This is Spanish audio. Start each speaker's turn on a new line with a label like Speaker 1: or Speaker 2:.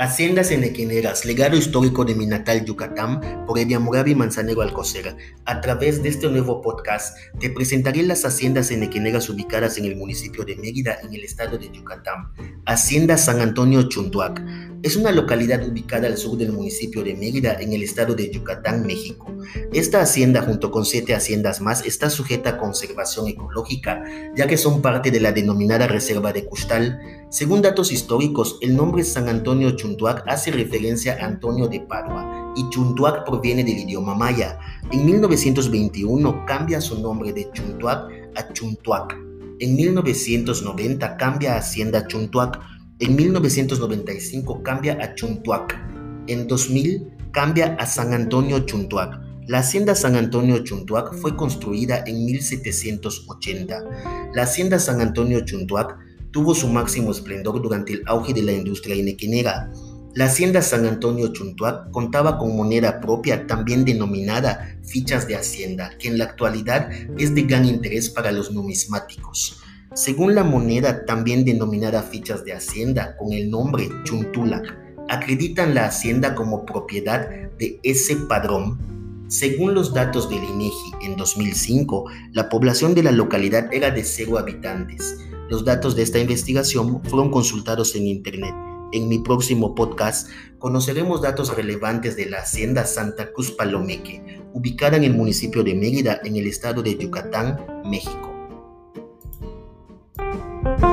Speaker 1: Haciendas Enequineras, legado histórico de mi natal Yucatán, por Moravi Manzanero Alcocer. A través de este nuevo podcast, te presentaré las haciendas enequineras ubicadas en el municipio de Mérida, en el estado de Yucatán. Hacienda San Antonio Chuntuac. Es una localidad ubicada al sur del municipio de Mérida, en el estado de Yucatán, México. Esta hacienda, junto con siete haciendas más, está sujeta a conservación ecológica, ya que son parte de la denominada Reserva de Custal. Según datos históricos, el nombre San Antonio Chuntuac hace referencia a Antonio de Padua y Chuntuac proviene del idioma maya. En 1921 cambia su nombre de Chuntuac a Chuntuac. En 1990 cambia a Hacienda Chuntuac en 1995 cambia a Chuntuac. En 2000 cambia a San Antonio Chuntuac. La hacienda San Antonio Chuntuac fue construida en 1780. La hacienda San Antonio Chuntuac tuvo su máximo esplendor durante el auge de la industria inequinera. La hacienda San Antonio Chuntuac contaba con moneda propia también denominada fichas de hacienda, que en la actualidad es de gran interés para los numismáticos. Según la moneda también denominada fichas de hacienda con el nombre Chuntulac, acreditan la hacienda como propiedad de ese padrón. Según los datos del INEGI en 2005, la población de la localidad era de cero habitantes. Los datos de esta investigación fueron consultados en Internet. En mi próximo podcast conoceremos datos relevantes de la Hacienda Santa Cruz Palomeque, ubicada en el municipio de Mérida, en el estado de Yucatán, México. Thank you.